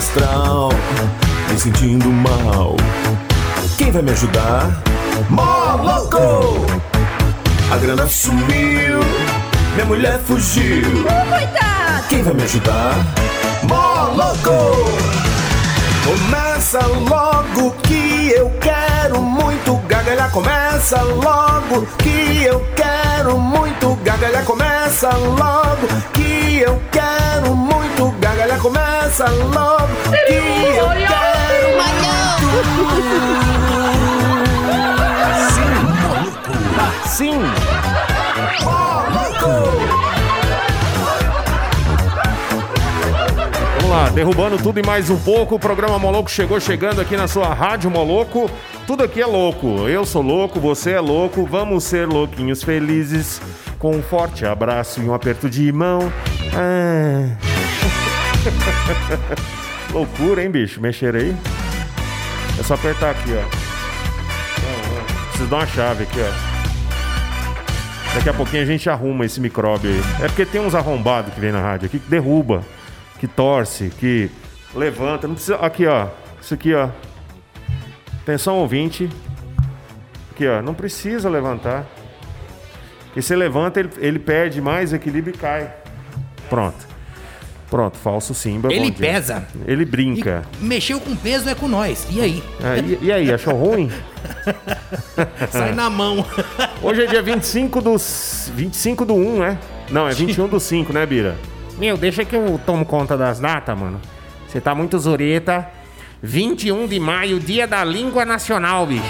astral, me sentindo mal. Quem vai me ajudar? Moloco! A grana sumiu, minha mulher fugiu. Coitado! Quem vai me ajudar? Moloco! Começa logo que eu quero muito gargalhar. Começa logo que eu quero muito gargalhar. Começa logo que eu quero muito gargalhar. Começa logo que eu quero muito. Sim! Moloco! Vamos lá, derrubando tudo e mais um pouco. O programa Moloco chegou chegando aqui na sua Rádio Moloco. Tudo aqui é louco. Eu sou louco, você é louco. Vamos ser louquinhos felizes. Com um forte abraço e um aperto de mão. Ah. Loucura, hein, bicho? Mexer aí. É só apertar aqui, ó. Preciso dar uma chave aqui, ó. Daqui a pouquinho a gente arruma esse micróbio aí. É porque tem uns arrombados que vem na rádio aqui que derruba, que torce, que levanta. Não precisa. Aqui, ó. Isso aqui, ó. Atenção, ouvinte. Aqui, ó. Não precisa levantar. Porque se levanta, ele, ele perde mais equilíbrio e cai. Pronto. Pronto, falso Simba. Ele pesa. Ele brinca. Mexeu com peso é com nós. E aí? É, e, e aí, achou ruim? Sai na mão. Hoje é dia 25 do, 25 do 1, né? Não, é 21 do 5, né, Bira? Meu, deixa que eu tomo conta das datas, mano. Você tá muito zureta. 21 de maio, dia da língua nacional, bicho.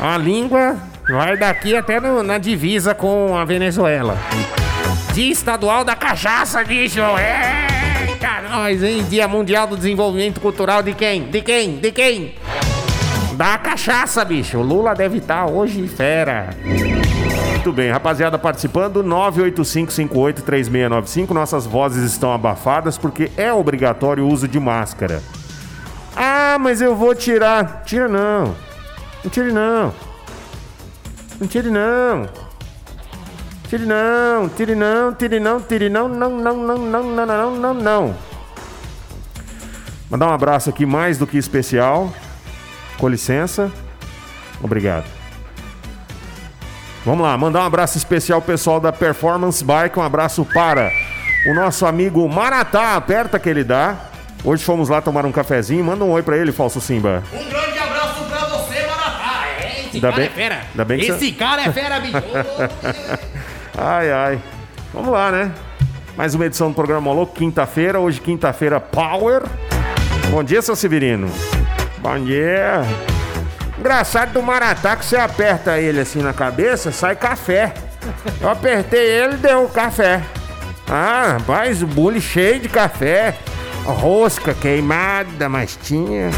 A língua vai daqui até no- na divisa com a Venezuela. Dia estadual da cachaça, bicho. Eita, nós, hein? Dia mundial do desenvolvimento cultural de quem? De quem? De quem? Da cachaça, bicho. O Lula deve estar hoje fera. Muito bem, rapaziada participando, 985583695. Nossas vozes estão abafadas porque é obrigatório o uso de máscara. Ah, mas eu vou tirar. Tira não. Não tire não. Não tire não. Tire não, tire não, tire não, tire não, não, não, não, não, não, não, não, não. Mandar um abraço aqui mais do que especial. Com licença. Obrigado. Vamos lá, mandar um abraço especial ao pessoal da Performance Bike. Um abraço para o nosso amigo Maratá. Aperta que ele dá. Hoje fomos lá tomar um cafezinho. Manda um oi pra ele, falso Simba. Um grande abraço pra você, Maratá. É, esse Ainda cara bem- é fera. ainda bem que esse você- cara é fera, bicho. Ai, ai. Vamos lá, né? Mais uma edição do programa Moloco, quinta-feira. Hoje, quinta-feira, Power. Bom dia, seu Severino. Bom dia. Engraçado do Maratá que você aperta ele assim na cabeça, sai café. Eu apertei ele deu café. Ah, rapaz, o bule cheio de café. Rosca queimada, mas tinha.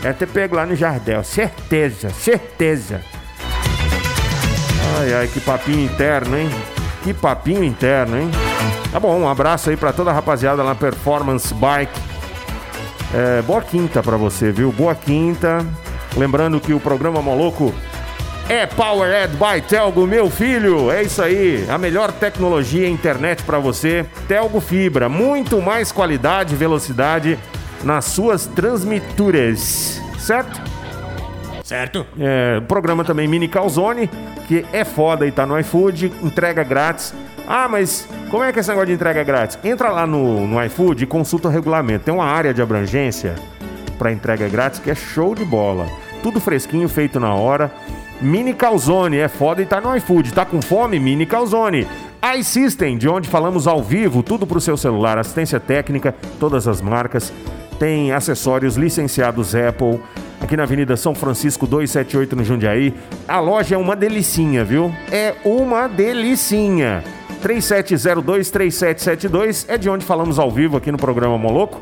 Deve ter pego lá no Jardel. Certeza, certeza. Ai, ai, que papinho interno, hein? Que papinho interno, hein? Tá bom, um abraço aí pra toda a rapaziada lá Performance Bike. É, boa quinta pra você, viu? Boa quinta. Lembrando que o programa Moloco é Powered by Telgo, meu filho. É isso aí. A melhor tecnologia internet pra você. Telgo Fibra. Muito mais qualidade e velocidade nas suas transmituras. Certo? Certo? É, o programa também Mini Calzone, que é foda e tá no iFood, entrega grátis. Ah, mas como é que é esse negócio de entrega grátis? Entra lá no, no iFood e consulta o regulamento. Tem uma área de abrangência para entrega grátis que é show de bola. Tudo fresquinho, feito na hora. Mini Calzone é foda e tá no iFood. Tá com fome? Mini Calzone. iSystem, de onde falamos ao vivo, tudo pro seu celular, assistência técnica, todas as marcas. Tem acessórios licenciados Apple. Aqui na Avenida São Francisco 278 no Jundiaí. A loja é uma delicinha, viu? É uma delicinha. 3702-3772 é de onde falamos ao vivo aqui no programa Moloco.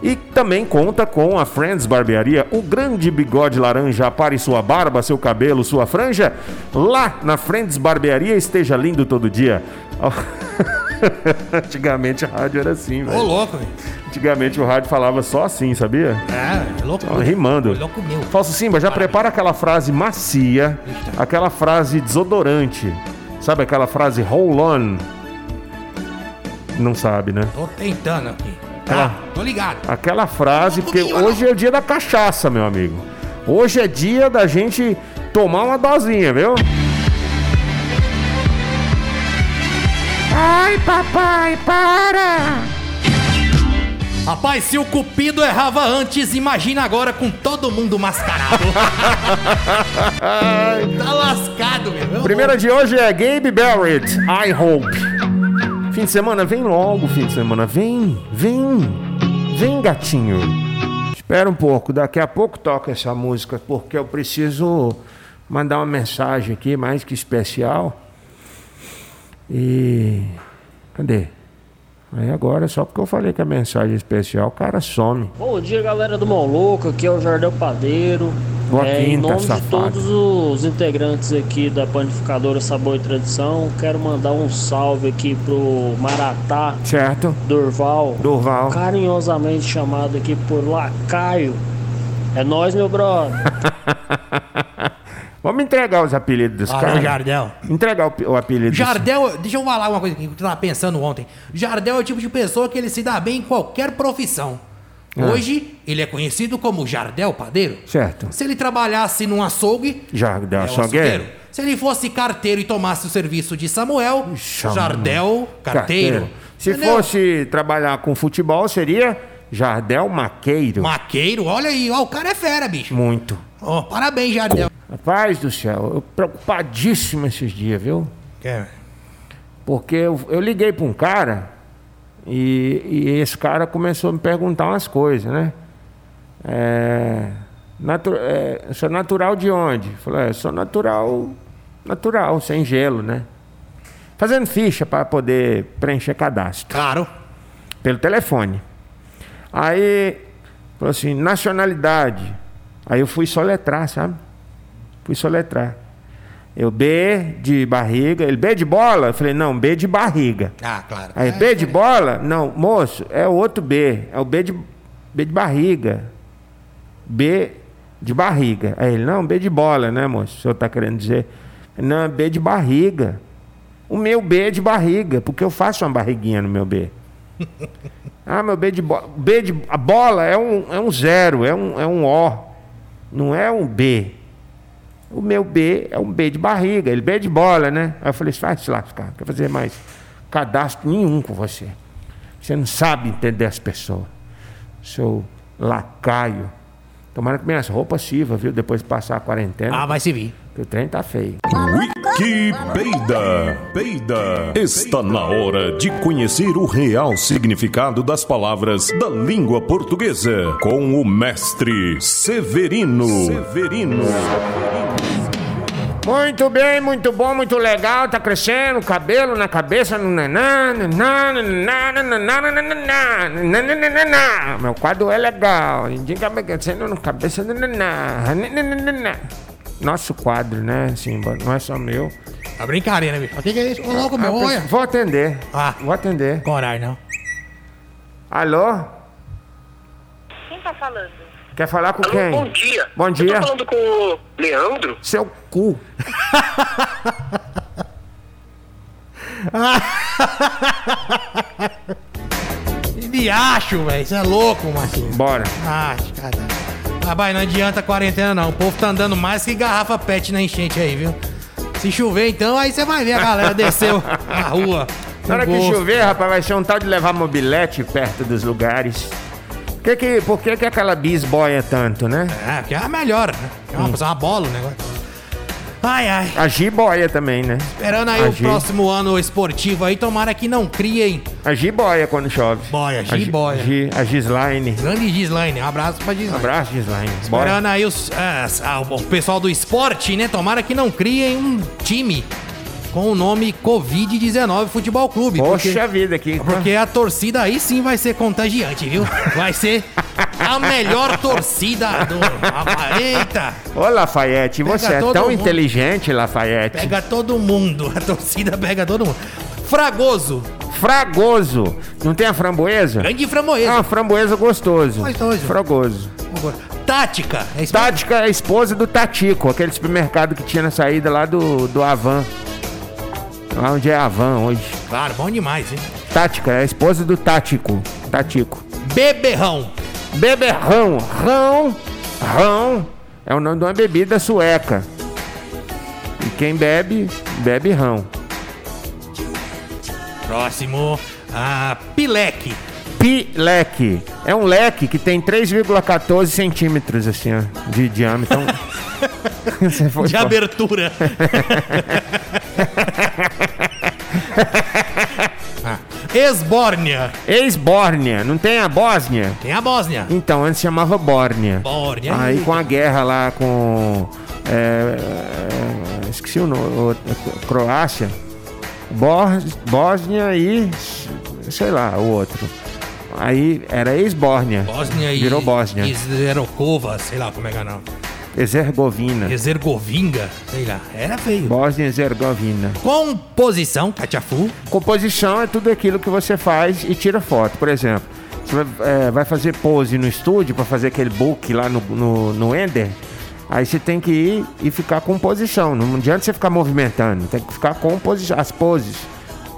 E também conta com a Friends Barbearia, o grande bigode laranja apare sua barba, seu cabelo, sua franja. Lá na Friends Barbearia esteja lindo todo dia. Antigamente a rádio era assim, Ô, velho. louco, velho. Antigamente o rádio falava só assim, sabia? É, rimando. Louco meu. Falso Simba, já prepara aquela frase macia, aquela frase desodorante. Sabe aquela frase roll on? Não sabe, né? Tô tentando aqui. Aquela, Tá, tô ligado. aquela frase, porque comigo, não. hoje é o dia da cachaça, meu amigo. Hoje é dia da gente tomar uma dosinha, viu? Ai, papai, para! Rapaz, se o Cupido errava antes, imagina agora com todo mundo mascarado. tá lascado, meu. Primeira de hoje é Gabe Barrett, I Hope. Fim de semana, vem logo, fim de semana. Vem, vem, vem, gatinho. Espera um pouco, daqui a pouco toca essa música, porque eu preciso mandar uma mensagem aqui mais que especial. E. Cadê? Aí agora, só porque eu falei que a mensagem especial, o cara some. Bom dia, galera do Moloco. Aqui é o Jardel Padeiro. Boa É, em quinta, nome de safado. todos os integrantes aqui da Panificadora Sabor e Tradição, quero mandar um salve aqui pro Maratá Certo? Durval, Durval. carinhosamente chamado aqui por Lacaio. É nós, meu brother. Vamos entregar os apelidos dos Alô, caras. Jardel. Entregar o, o apelido dos- Jardel, deixa eu falar uma coisa que eu tava pensando ontem. Jardel é o tipo de pessoa que ele se dá bem em qualquer profissão. Hoje, ele é conhecido como Jardel Padeiro. Certo. Se ele trabalhasse num açougue, Jardel é Açougueiro. Se ele fosse carteiro e tomasse o serviço de Samuel, Chama- Jardel Carteiro. Se Entendeu? fosse trabalhar com futebol, seria Jardel Maqueiro. Maqueiro, olha aí, ó, o cara é fera, bicho. Muito. Ó, parabéns, Jardel. Rapaz do céu, eu preocupadíssimo esses dias, viu? É. Porque eu, eu liguei para um cara e, e esse cara começou a me perguntar umas coisas, né? É, natu, é, sou natural de onde? Falei, é, sou natural, natural, sem gelo, né? Fazendo ficha para poder preencher cadastro. Claro. pelo telefone. Aí, falou assim, nacionalidade. Aí eu fui soletrar, sabe? Fui soletrar. Eu B de barriga, ele B de bola? Eu falei, não, B de barriga. Ah, claro. Aí, É, B de bola? Não, moço, é o outro B. É o B de, B de barriga. B de barriga. Aí ele, não, B de bola, né, moço? O senhor tá querendo dizer? Não, B de barriga. O meu B é de barriga, porque eu faço uma barriguinha no meu B. ah, meu B de bola. B de. A bola é um, é um zero, é um, é um O. Não é um B. O meu B é um B de barriga, ele B de bola, né? Aí eu falei, vai se lascar, não quer fazer mais cadastro nenhum com você. Você não sabe entender as pessoas. Seu lacaio. Tomara que minhas roupas sirvam, viu? Depois de passar a quarentena, Ah, vai se vir. que o trem tá feio. Wiki Peida. Peida. Está na hora de conhecer o real significado das palavras da língua portuguesa com o mestre Severino. Severino. Muito bem, muito bom, muito legal. Tá crescendo, cabelo na cabeça. Meu quadro é legal. Indica crescendo na cabeça. Nosso quadro, né, Sim, Não é só meu. A brincadeira, né, bicho? O que, que é isso? Ô, louco, meu, olha. Vou atender. Ah. Vou atender. Coragem, não. Alô? Quem tá falando? Quer falar com Alô, quem? Bom dia. Bom dia. Eu tô falando com o Leandro? Seu cu. Me acho, velho. Você é louco, Marcinho. Bora. Ah, cara. Rapaz, não adianta a quarentena, não. O povo tá andando mais que garrafa pet na enchente aí, viu? Se chover, então, aí você vai ver a galera desceu na rua. Na hora com que gosto. chover, rapaz, vai ser um tal de levar mobilete perto dos lugares. Por que que, por que, que aquela bis boia tanto, né? É, porque é a melhor, né? É uma, uma bola o negócio. Ai, ai. A Gi boia também, né? Esperando aí A o Gi. próximo ano esportivo aí, tomara que não criem. A Gi boia quando chove. Boia, Gi A Gi- a Gislaine. Grande Gislaine, um abraço pra Gislaine. Abraço, Gislaine. Esperando aí os, ah, o pessoal do esporte, né? Tomara que não criem um time com o nome Covid-19 Futebol Clube. Poxa porque, vida aqui. porque a torcida aí sim vai ser contagiante, viu? Vai ser a melhor torcida do. Eita! Ô, Lafayette, Pega você é tão mundo. inteligente, Lafayette. Pega todo mundo. A torcida pega todo mundo. Fragoso. Fragoso. Não tem a framboesa? Grande É framboesa. uma framboesa gostoso. Gostoso. Fragoso. Tática. É Tática é a esposa do Tatico, aquele supermercado que tinha na saída lá do, do Avan. Lá onde é Avan hoje. Claro, bom demais, hein? Tática é a esposa do Tático. Tatico. Beberrão. Beberrão. Rão. Rão é o nome de uma bebida sueca. E quem bebe, bebe rão. Próximo. Ah, pileque. Pileque. É um leque que tem 3,14 centímetros, assim, ó, de diâmetro. Então, De abertura. Esbórnia. Ex-Bórnia. Não tem a Bósnia? Tem a Bósnia. Então, antes chamava Bórnia. Bórnia. Aí com a guerra lá com. é, é, esqueci o nome. Croácia. Bós- Bósnia e. sei lá, o outro. Aí era ex-Bórnia. Bósnia e. Virou Bósnia. Zerokova, sei lá como é que é não. Exergovina. Exergovinga, sei lá. Era feio. Bósnia e Herzegovina. Composição, Catiafu. Composição é tudo aquilo que você faz e tira foto. Por exemplo, você vai, é, vai fazer pose no estúdio para fazer aquele book lá no, no, no Ender. Aí você tem que ir e ficar com posição. Não adianta você ficar movimentando, tem que ficar com posi as poses.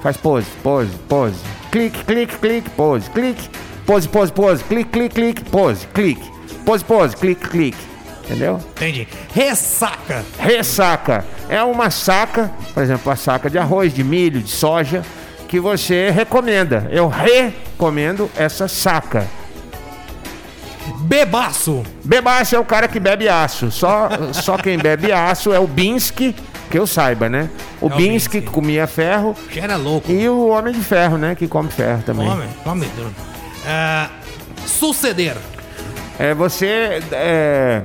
Faz pose, pose, pose. Clique, clique, clique, pose, clique. Pose, pose, pose. Clique, clique, clique, pose, clique. Pose, pose, clique, clique. Entendeu? Entendi. Ressaca. Ressaca é uma saca, por exemplo, a saca de arroz, de milho, de soja, que você recomenda. Eu recomendo essa saca. Bebaço. Bebaço é o cara que bebe aço. Só, só quem bebe aço é o Binsky, que eu saiba, né? O É Binsky que comia ferro Já era louco. e o Homem de Ferro, né? Que come ferro também. Homem, homem. Ah, suceder. É você. É,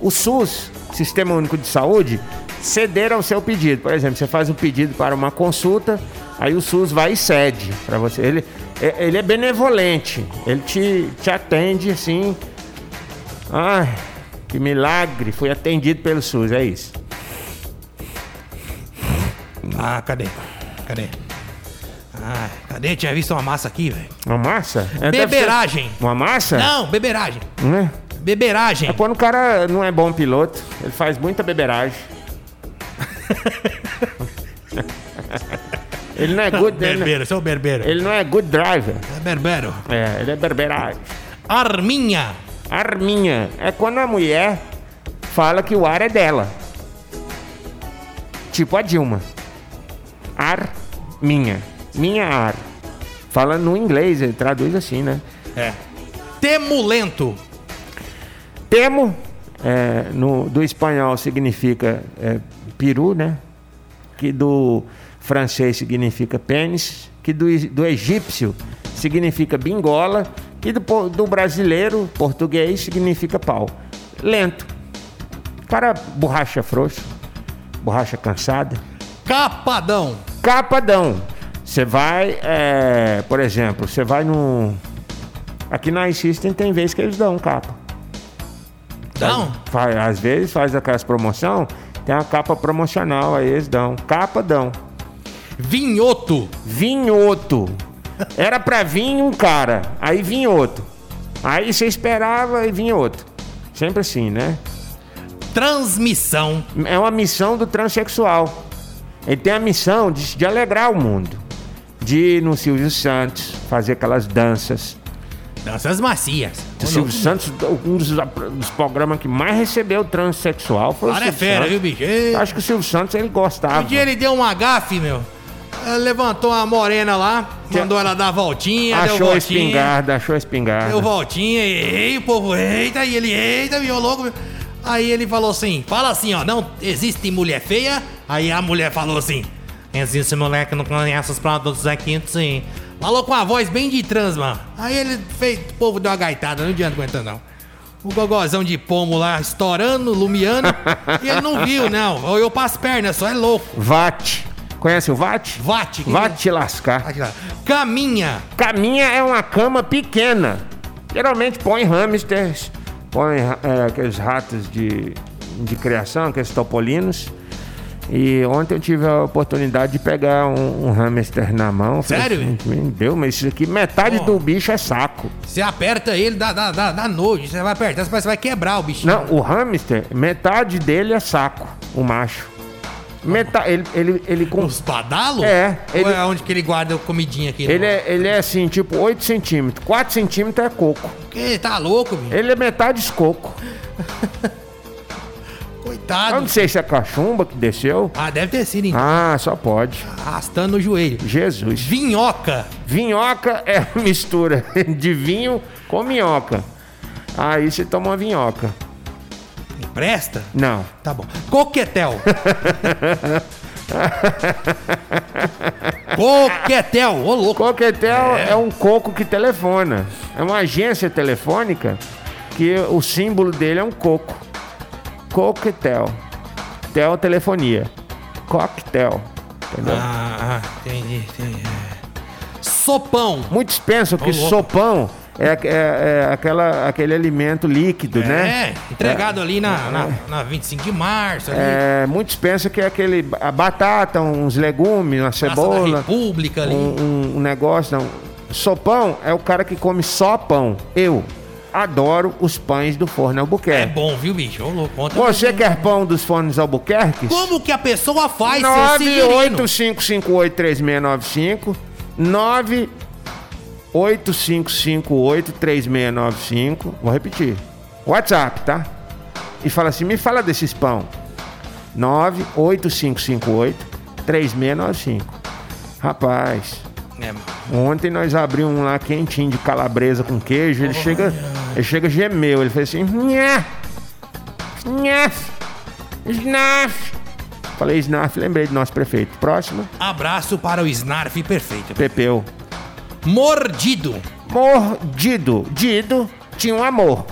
o SUS, Sistema Único de Saúde, ceder ao seu pedido. Por exemplo, você faz um pedido para uma consulta, aí o SUS vai e cede para você. Ele, é- ele é benevolente, ele te, te atende assim. Ai, que milagre, fui atendido pelo SUS, é isso. Ah, cadê? Cadê? Ah, cadê? Tinha visto uma massa aqui, velho. Uma massa? É, deve ser- Beberagem. Uma massa? Não, beberagem. Né? Beberagem. É quando o cara não é bom piloto, ele faz muita beberagem. ele não é good, não- Berbeiro, seu berbeiro. ele não é good driver. É berbero. É, ele é berberagem. Arminha. Arminha é quando a mulher fala que o ar é dela. Tipo a Dilma. Ar minha. Minha ar. Fala no inglês, ele traduz assim, né? É. Temulento. Temo, é, no, do espanhol significa é, peru, né? Que do francês significa pênis. Que do, do egípcio significa bingola. Que do, do brasileiro, português, significa pau. Lento. Para borracha frouxa, borracha cansada. Capadão. Capadão. Você vai, é, por exemplo, você vai no. Aqui na iSystem tem vez que eles dão capa. Não. Faz, às vezes faz aquelas promoção, tem uma capa promocional, aí eles dão. Capa dão. Vinhoto. Vinhoto. Era pra vir um cara, aí vinha outro. Aí você esperava e vinha outro. Sempre assim, né? Transmissão. É uma missão do transexual. Ele tem a missão de, de alegrar o mundo. De ir no Silvio Santos, fazer aquelas danças. Danças macias. O Silvio Santos, um dos, dos programas que mais recebeu transexual foi o Cara é Silvio fera, Santos. viu, bicho? Ei, Acho que o Silvio Santos ele gostava. Um dia ele deu um gafe, meu. Levantou uma morena lá, mandou ela dar voltinha, deu Achou a voltinha. espingarda, achou a espingarda. Deu voltinha, e ei, o povo, eita, e ele, eita, viu louco. meu. Aí ele falou assim, fala assim, ó, não existe mulher feia. Aí a mulher falou assim, existe mulher que não conhece os produtos aqui, sim. Falou com a voz bem de trans, mano. Aí ele fez, o povo deu uma gaitada, não adianta aguentar não. O gogozão de pomo lá, estourando, lumiando, e ele não viu, não. Olhou pras pernas, só é louco. VAT. Conhece o VAT? Vate. que- VAT te lascar. Ó. Caminha. Caminha é uma cama pequena. Geralmente põe hamsters, põe é, aqueles ratos de, de criação, aqueles topolinos. E ontem eu tive a oportunidade de pegar um, um hamster na mão. Falei Sério, assim, Meu Deus, mas isso aqui, metade Ó. do bicho é saco. Você aperta ele, dá, dá, dá, dá nojo. Você vai apertar, você vai quebrar o bichinho. Não, o hamster, metade dele é saco, o macho. Meta, ele, ele, ele, com- Os badalos? É, Ou ele- é onde que ele guarda a comidinha aqui? ele, é, ele é assim, tipo 8 centímetros. 4 centímetros é coco. Que tá louco, bicho? Ele é metade coco. Eu Coitado. não sei se é cachumba que desceu. Ah, deve ter sido, então. Ah, só pode. Arrastando o joelho. Jesus. Vinhoca. Vinhoca é a mistura de vinho com minhoca. Aí você toma uma vinhoca. Presta? Não. Tá bom. Coquetel. Coquetel. Ô, louco. Coquetel é. um coco que telefona. É uma agência telefônica que o símbolo dele é um coco. Coquetel. Tel telefonia. Coquetel. Entendeu? Ah, ah, entendi, entendi. Sopão. Muitos pensam que louco. sopão é, é- é aquela, aquele alimento líquido, né? É, entregado ali na, na, na 25 de março, ali. É, muitos pensam que é aquele a batata, uns legumes, uma cebola, República ali. um, um- um negócio. Não. Sopão é o cara que come só pão. Eu adoro os pães do Forno É Albuquerque. bom, viu, bicho? Ô, louco. Ontem Você quer pão dos Fornos Albuquerque? Como que a pessoa faz, seu Severino? 985583695 985583695 Vou repetir. WhatsApp, tá? E fala assim, me fala desses pão. 985583695 Rapaz, É, ontem nós abrimos um lá quentinho de calabresa com queijo, ele chega, ele chega gemeu, ele fez assim, nhé, nhé, snaf. Falei snaf, lembrei do nosso prefeito. Próximo, Abraço para o Snarf perfeito. Pepeu. Mordido. Mordido. Dido tinha um amor.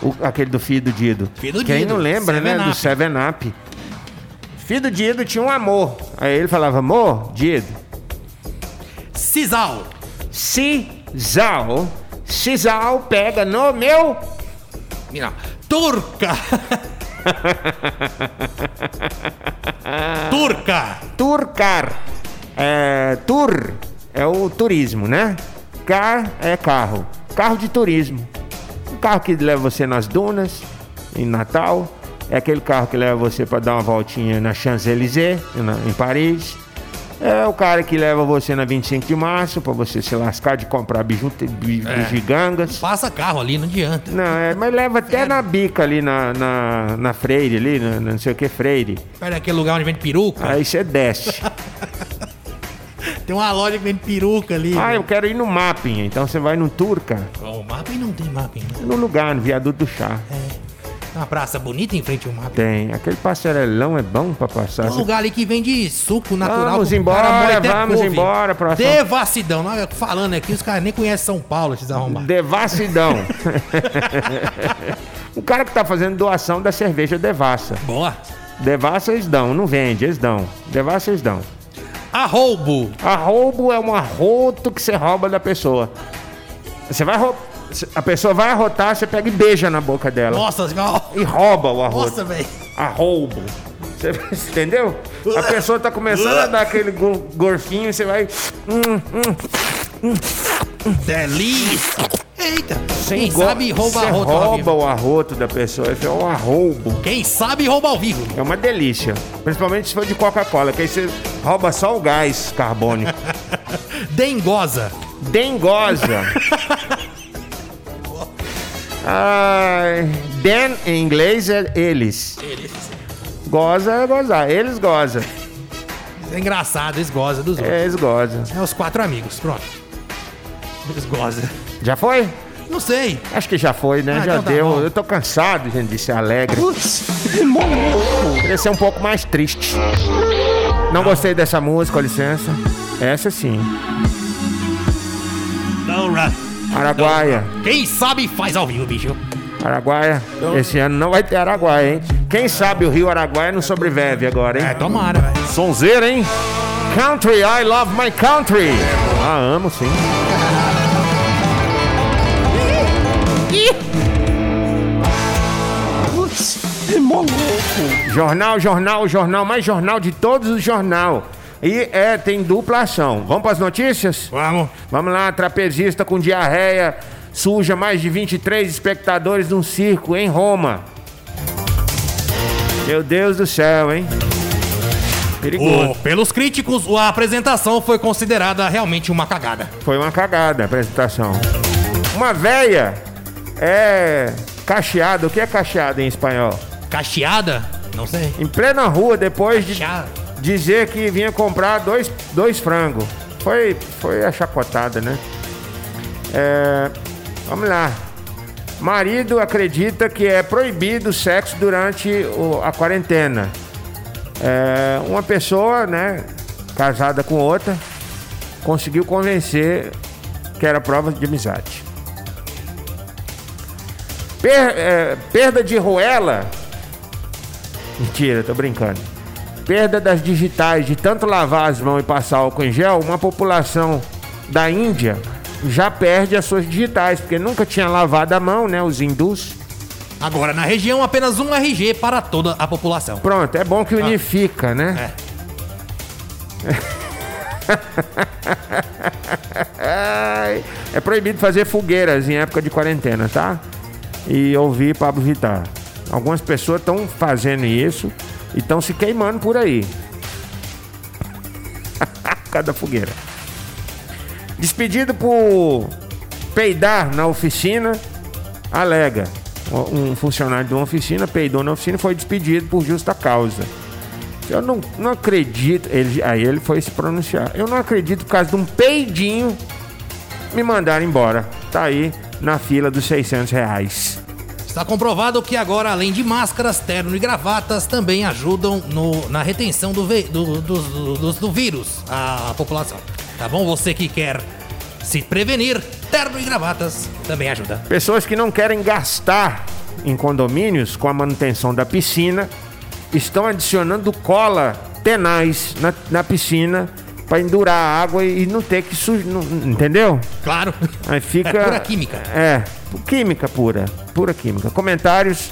O- aquele do filho do Dido. Filho do Quem Dido, não lembra, né? Seven Do Up. Seven Up. Filho do Dido tinha um amor. Aí ele falava, amor, Dido. Sisal. Cisal. Cisal pega no meu. Mira. Turca. Turca. Turcar. É, tour é o turismo, né? Car é carro. Carro de turismo. Um carro que leva você nas dunas, em Natal. É aquele carro que leva você para dar uma voltinha na Champs-Élysées, em Paris. É o cara que leva você na 25 de março para você se lascar de comprar biju, bi- bugigangas. Passa carro ali, não adianta. Não, é, mas leva até na bica ali, na, na, na Freire ali, na, não sei o que, Freire. Perto daquele lugar onde vende peruca. Aí você desce. Tem uma loja que vende peruca ali. Ah, velho. eu quero ir no mapping. Então você vai no Turca, O mapping não tem mapping, né? no lugar, no viaduto do chá. Uma praça bonita em frente ao mapping. Tem. Aquele passarelão é bom pra passar. Tem um lugar ali que vende suco natural. Vamos embora, vamos couve. embora, próximo. Devassidão. Eu falando aqui, os caras nem conhecem São Paulo, esses arrombados. Devassidão. o cara que tá fazendo doação da cerveja Devassa. Boa. Devassa eles dão, não vende, eles dão. Devassa eles dão. Arroubo. Arroubo é um arroto que você rouba da pessoa. Você vai roubar. A pessoa vai arrotar, você pega e beija na boca dela. Nossa, ó, E rouba o arroto. nossa, velho. arroubo. Você entendeu? A pessoa tá começando a dar aquele go- gorfinho, você vai. Hum, Delícia. Eita. Quem go- sabe rouba você arroto rouba o arroto da pessoa, é um arroubo. Quem sabe rouba ao vivo. É uma delícia. Principalmente se for de Coca-Cola, que aí você rouba só o gás carbônico. Dengosa. Dengosa. Den em inglês é eles. Goza é gozar. Eles gozam. É engraçado, eles gozam dos outros. É, eles gozam. É os quatro amigos, pronto. Eles gozam. Já foi? Não sei. Acho que já foi, né? Ah, já então tá deu. bom. Eu tô cansado, gente, de ser alegre. Queria ser um pouco mais triste. Não gostei dessa música, com licença. Essa sim. Não. Araguaia. Quem sabe faz ao vivo, bicho. Araguaia. Esse ano não vai ter Araguaia, hein? Quem sabe o Rio Araguaia não sobrevive agora, hein? É, tomara, velho. Sonzeira, hein? Country, I love my country. Ah, amo sim. Jornal, jornal, jornal, mais jornal de todos os jornal. E é, tem dupla ação. Vamos para as notícias? Vamos. Vamos lá, trapezista com diarreia suja mais de 23 espectadores num circo em Roma. Meu Deus do céu, hein? Perigoso. O- pelos críticos, a apresentação foi considerada realmente uma cagada. Foi uma cagada a apresentação. Uma véia é cacheada. O que é cacheada em espanhol? Cacheada? Não sei. Em plena rua, depois de Cacheada. Dizer que vinha comprar dois, dois frangos. Foi, foi achacotada, né? É, vamos lá. Marido acredita que é proibido o sexo durante o- a quarentena. É, uma pessoa, né, casada com outra, conseguiu convencer que era prova de amizade. Per- é, perda de roela. Mentira, tô brincando. Perda das digitais de tanto lavar as mãos e passar álcool em gel, uma população da Índia já perde as suas digitais, porque nunca tinha lavado a mão, né? Os hindus. Agora, na região, apenas um RG para toda a população. Pronto, é bom que unifica, né? Ai, É proibido fazer fogueiras em época de quarentena, tá? E ouvir Pablo Vittar. Algumas pessoas estão fazendo isso e estão se queimando por aí. Cada fogueira. Despedido por peidar na oficina, alega. Um funcionário de uma oficina peidou na oficina e foi despedido por justa causa. Eu não, não acredito. Ele, aí ele foi se pronunciar. Eu não acredito por causa de um peidinho me mandaram embora. Tá aí na fila dos 600 reais. Está comprovado que agora, além de máscaras, terno e gravatas, também ajudam no- na retenção do, do- do- do vírus à população. Tá bom? Você que quer se prevenir, terno e gravatas também ajuda. Pessoas que não querem gastar em condomínios com a manutenção da piscina estão adicionando cola tenaz na, na piscina para endurar a água e não ter que sujar. Entendeu? Claro. Aí fica. É pura química. É, química pura. Pura química. Comentários.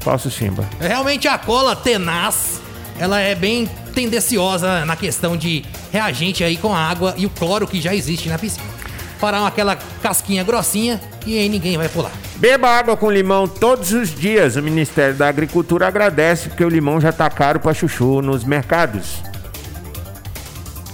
Falso Simba. Realmente a cola tenaz, ela é bem tendenciosa na questão de reagente aí com a água e o cloro que já existe na piscina. Fará aquela casquinha grossinha e aí ninguém vai pular. Beba água com limão todos os dias. O Ministério da Agricultura agradece porque o limão já tá caro para chuchu nos mercados.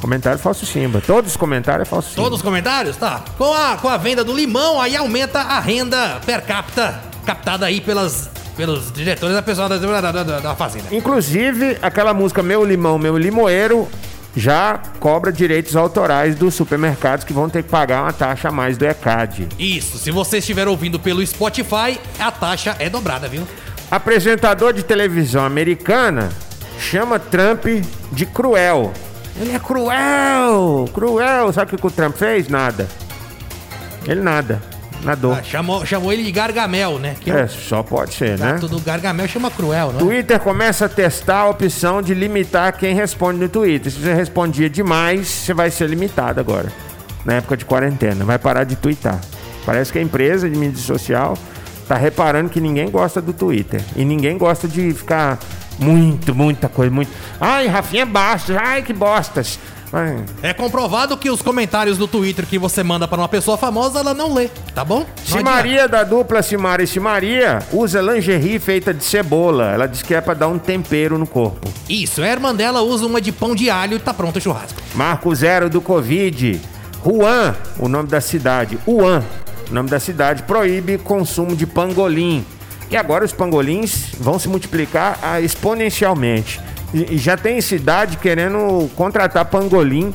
Comentário falso Simba. Todos os comentários é falso Simba. Todos os comentários? Tá. Com a, com a venda do limão, aí aumenta a renda per capita captada aí pelas, pelos diretores da pessoal da, da, da, da fazenda. Inclusive, aquela música Meu Limão, Meu Limoeiro já cobra direitos autorais dos supermercados que vão ter que pagar uma taxa a mais do ECAD. Isso, se você estiver ouvindo pelo Spotify, a taxa é dobrada, viu? Apresentador de televisão americana chama Trump de cruel. Ele é cruel, cruel. Sabe o que o Trump fez? Nada. Ele nada. Nadou. Ah, chamou, chamou ele de Gargamel, né? Que é É, só pode ser, né? do Gargamel chama Cruel, não é? Twitter começa a testar a opção de limitar quem responde no Twitter. Se você respondia demais, você vai ser limitado agora. Na época de quarentena. Vai parar de twittar. Parece que a empresa de mídia social tá reparando que ninguém gosta do Twitter. E ninguém gosta de ficar muito, muita coisa, muito. Ai, Rafinha Bastos, ai, que bostas. Ai, É comprovado que os comentários do Twitter que você manda pra uma pessoa famosa, ela não lê, tá bom? Não. Simaria da dupla Simara e Simaria usa lingerie feita de cebola. Ela diz que é pra dar um tempero no corpo. Isso, a irmã dela usa uma de pão de alho e tá pronto o churrasco. Marco Zero do Covid. Juan, o nome da cidade. Wuhan, o nome da cidade, proíbe consumo de pangolim. E agora os pangolins vão se multiplicar ah, exponencialmente. E, já tem cidade querendo contratar pangolim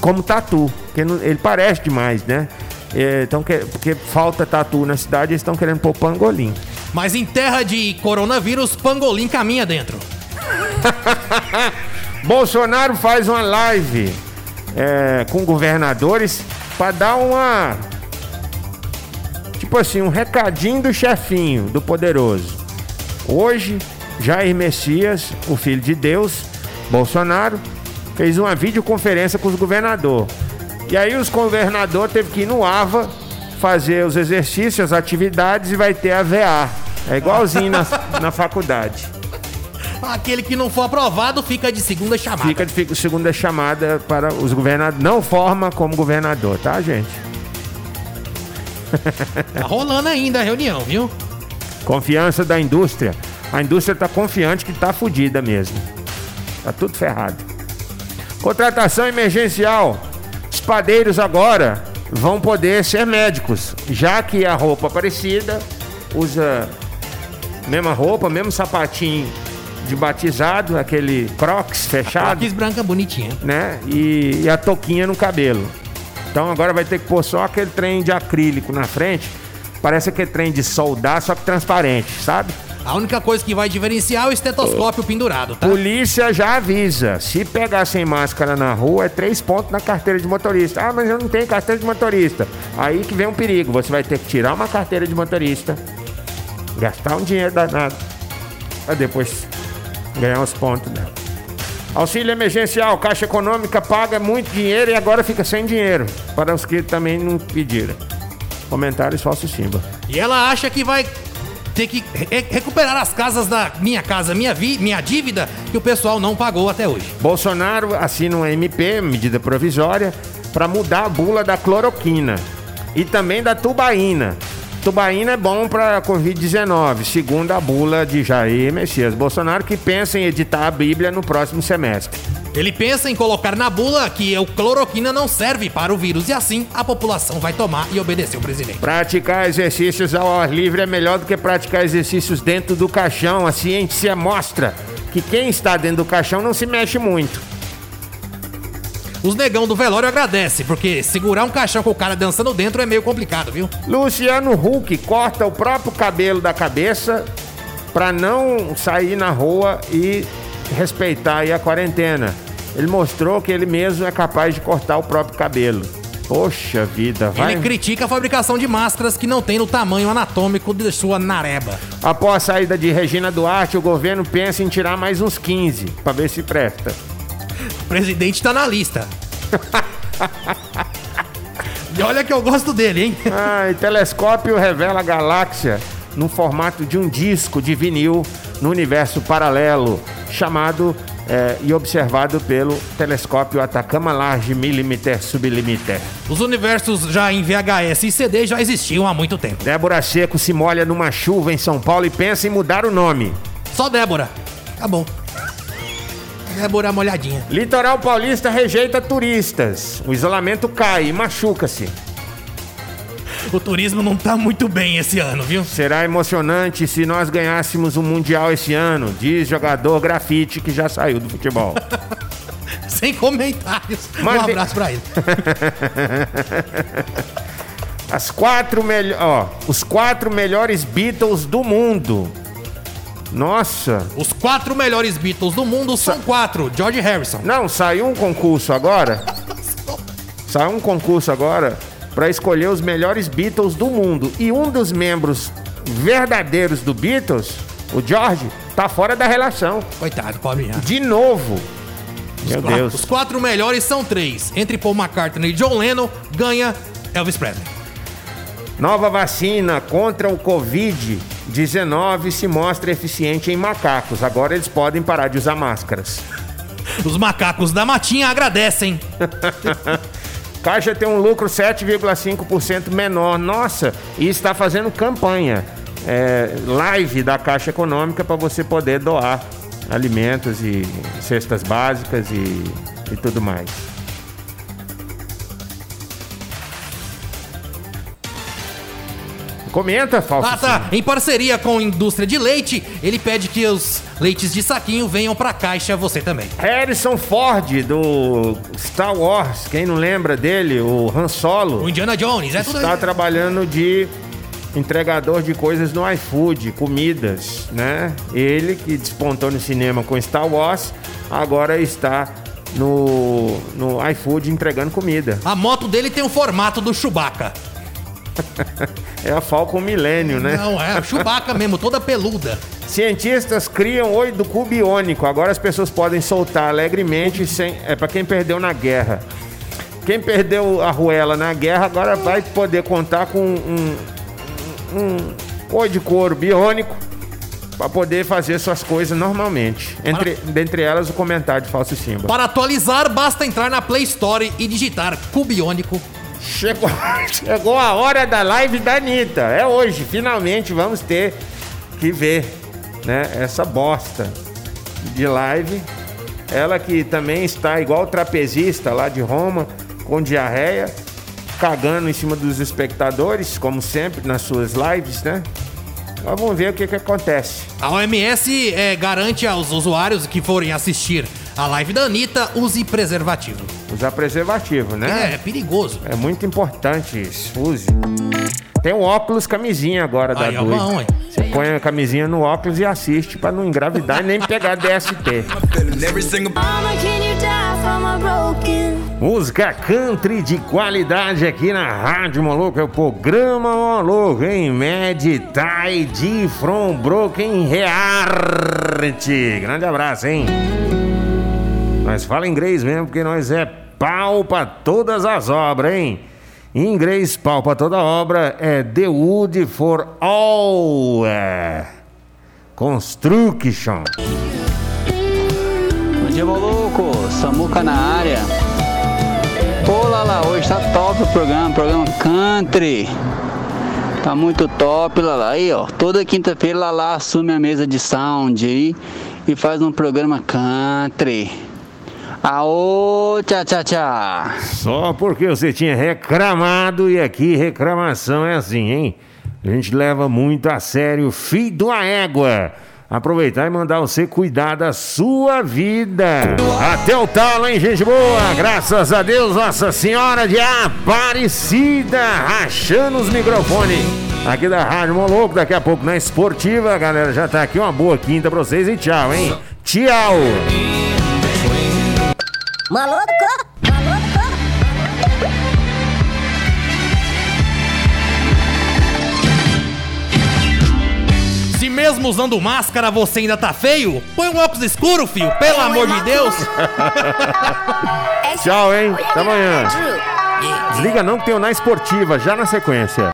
como tatu. Porque ele parece demais, né? Então, que- porque falta tatu na cidade, eles estão querendo pôr pangolim. Mas em terra de coronavírus, pangolim caminha dentro. Bolsonaro faz uma live é, com governadores para dar uma. Tipo assim, um recadinho do chefinho, do poderoso. Hoje, Jair Messias, o filho de Deus, Bolsonaro, fez uma videoconferência com os governadores. E aí os governadores teve que ir no AVA fazer os exercícios, as atividades e vai ter a VA. É igualzinho na, na faculdade. Aquele que não for aprovado fica de segunda chamada. Fica de segunda chamada para os governadores. Não forma como governador, tá, gente? Tá rolando ainda a reunião, viu? Confiança da indústria. A indústria tá confiante que tá fodida mesmo. Tá tudo ferrado. Contratação emergencial. Os padeiros agora vão poder ser médicos, já que a roupa parecida usa mesma roupa, mesmo sapatinho de batizado, aquele crocs fechado, Croquis branca bonitinha. né? E, e a touquinha no cabelo. Então agora vai ter que pôr só aquele trem de acrílico na frente. Parece aquele trem de soldar, só que transparente, sabe? A única coisa que vai diferenciar é o estetoscópio pendurado, tá? Polícia já avisa. Se pegar sem máscara na rua, é três pontos na carteira de motorista. Ah, mas eu não tenho carteira de motorista. Aí que vem um perigo. Você vai ter que tirar uma carteira de motorista, gastar um dinheiro danado, pra depois ganhar os pontos dela. Auxílio emergencial, Caixa Econômica paga muito dinheiro e agora fica sem dinheiro. Para os que também não pediram. Comentários falso Simba. E ela acha que vai ter que re- recuperar as casas da Minha Casa Minha, vi, minha Dívida que o pessoal não pagou até hoje. Bolsonaro assina um MP, medida provisória, para mudar a bula da cloroquina e também da tubaína. Tubaína é bom para Covid-19, segundo a bula de Jair Messias Bolsonaro, que pensa em editar a Bíblia no próximo semestre. Ele pensa em colocar na bula que o cloroquina não serve para o vírus e assim a população vai tomar e obedecer o presidente. Praticar exercícios ao ar livre é melhor do que praticar exercícios dentro do caixão. A ciência mostra que quem está dentro do caixão não se mexe muito. Os negão do velório agradecem, porque segurar um caixão com o cara dançando dentro é meio complicado, viu? Luciano Huck corta o próprio cabelo da cabeça para não sair na rua e respeitar aí a quarentena. Ele mostrou que ele mesmo é capaz de cortar o próprio cabelo. Poxa vida, vai. Ele critica a fabricação de máscaras que não tem no tamanho anatômico de sua nareba. Após a saída de Regina Duarte, o governo pensa em tirar mais uns 15 para ver se presta. O presidente tá na lista. e olha que eu gosto dele, hein? Ah, e telescópio revela a galáxia no formato de um disco de vinil no universo paralelo, chamado eh, e observado pelo telescópio Atacama Large Millimeter Sublimiter. Os universos já em VHS e CD já existiam há muito tempo. Débora Seco se molha numa chuva em São Paulo e pensa em mudar o nome. Só Débora. Acabou. Débora molhadinha. Litoral Paulista rejeita turistas. O isolamento cai e machuca-se. O turismo não tá muito bem esse ano, viu? Será emocionante se nós ganhássemos o Mundial esse ano, diz jogador grafite que já saiu do futebol. Sem comentários. Mas um de- abraço pra ele. As quatro melhor, ó, os quatro melhores Beatles do mundo. Nossa, Os quatro melhores Beatles do mundo são quatro. George Harrison. não saiu um concurso agora? Saiu um concurso agora para escolher os melhores Beatles do mundo e um dos membros verdadeiros do Beatles, o George, tá fora da relação. Coitado, já. De novo. Meu Os qua- Deus. Os quatro melhores são três. Entre Paul McCartney e John Lennon, ganha Elvis Presley. Nova vacina contra o Covid-19 se mostra eficiente em macacos. Agora eles podem parar de usar máscaras. Os macacos da matinha agradecem. Caixa tem um lucro 7,5% menor. Nossa, e está fazendo campanha. é, live da Caixa Econômica para você poder doar alimentos e cestas básicas e, e tudo mais. Comenta, Falso. Ah, tá. Em parceria com a indústria de leite, ele pede que os leites de saquinho venham pra caixa você também. Harrison Ford, do Star Wars, quem não lembra dele, o Han O Solo, Indiana Jones, é tudo está aí. trabalhando de entregador de coisas no iFood, comidas, né? Ele que despontou no cinema com Star Wars, agora está no, no iFood entregando comida. A moto dele tem o formato do Chewbacca. É a Falcon Millennium, né? Não, é o Chewbacca mesmo, toda peluda. Cientistas criam oi do cu biônico. Agora as pessoas podem soltar alegremente sem. É para quem perdeu na guerra. Quem perdeu a ruela na guerra agora vai poder contar com um, um, um oi de couro biônico para poder fazer suas coisas normalmente. Entre, dentre elas o comentário de falso símbolo. Para atualizar, basta entrar na Play Store e digitar Cubiônico. Chegou, chegou a hora da live da Anitta. É hoje, finalmente vamos ter que ver né, essa bosta de live. Ela que também está igual o trapezista lá de Roma, com diarreia, cagando em cima dos espectadores, como sempre, nas suas lives, né? Mas vamos ver o que, que acontece. A OMS é, garante aos usuários que forem assistir a live da Anitta, use preservativo. Usar preservativo, né? É, é perigoso. É muito importante isso. Use. Tem um óculos camisinha agora da Aí, Dui. Você põe a camisinha no óculos e assiste pra não engravidar e nem pegar DST. Música country de qualidade aqui na Rádio Maluco. É o programa Maluco, hein? Meditate from Broken Heart. Grande abraço, hein? Nós fala inglês mesmo, porque nós é pau pra todas as obras, hein? Em inglês, pau pra toda obra é The Wood for All. é, Construction. Bom dia, maluco. Samuca na área. Pô, Lala, hoje tá top o programa, programa Country. Tá muito top, Lala. Aí, ó, toda quinta-feira Lala assume a mesa de sound aí e faz um programa Country. Aô, tchau, tchau, tchau. Só porque você tinha reclamado e aqui reclamação é assim, hein? A gente leva muito a sério, filho da égua. Aproveitar e mandar você cuidar da sua vida. Até o talo, hein, gente boa? Graças a Deus, Nossa Senhora de Aparecida, rachando os microfones. Aqui da Rádio Moloco, daqui a pouco na Esportiva, galera. Já tá aqui uma boa quinta pra vocês e tchau, hein? Tchau! Maluco? Se mesmo usando máscara você ainda tá feio, põe um óculos escuro, filho, pelo amor de Deus. Tchau, hein? Até amanhã. Desliga não que tem o na esportiva já na sequência.